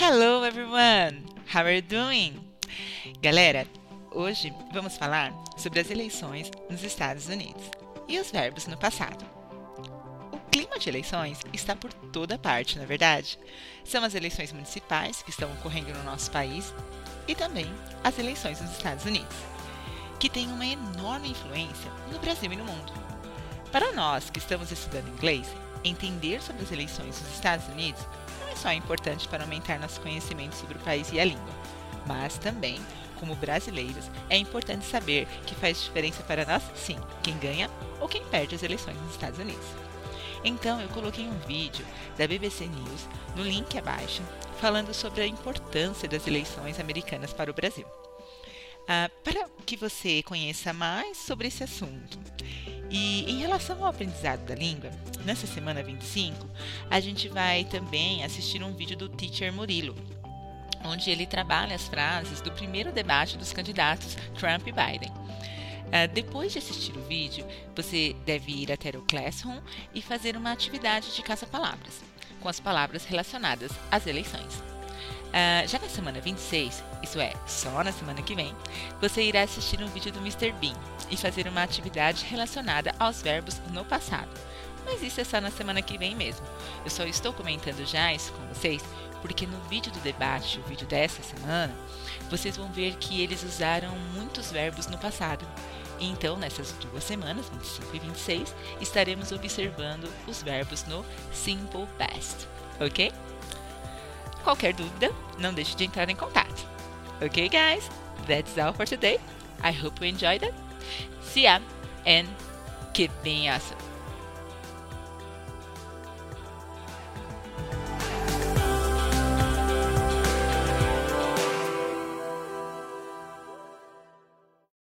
Hello everyone! How are you doing? Galera, hoje vamos falar sobre as eleições nos Estados Unidos e os verbos no passado. O clima de eleições está por toda parte, na é verdade. São as eleições municipais que estão ocorrendo no nosso país e também as eleições nos Estados Unidos, que têm uma enorme influência no Brasil e no mundo. Para nós que estamos estudando inglês, entender sobre as eleições nos Estados Unidos só é importante para aumentar nosso conhecimento sobre o país e a língua, mas também, como brasileiros, é importante saber que faz diferença para nós, sim, quem ganha ou quem perde as eleições nos Estados Unidos. Então, eu coloquei um vídeo da BBC News no link abaixo, falando sobre a importância das eleições americanas para o Brasil. Ah, para que você conheça mais sobre esse assunto e em relação ao aprendizado da língua, nessa semana 25, a gente vai também assistir um vídeo do Teacher Murilo, onde ele trabalha as frases do primeiro debate dos candidatos Trump e Biden. Uh, depois de assistir o vídeo, você deve ir até o Classroom e fazer uma atividade de caça-palavras, com as palavras relacionadas às eleições. Uh, já na semana 26, isso é, só na semana que vem, você irá assistir um vídeo do Mr. Bean e fazer uma atividade relacionada aos verbos no passado. Mas isso é só na semana que vem mesmo. Eu só estou comentando já isso com vocês porque no vídeo do debate, o vídeo dessa semana, vocês vão ver que eles usaram muitos verbos no passado. Então, nessas duas semanas, 25 e 26, estaremos observando os verbos no Simple Past, ok? Qualquer dúvida, não deixe de entrar em contato. Ok, guys? That's all for today. I hope you enjoyed it. See ya and keep being awesome.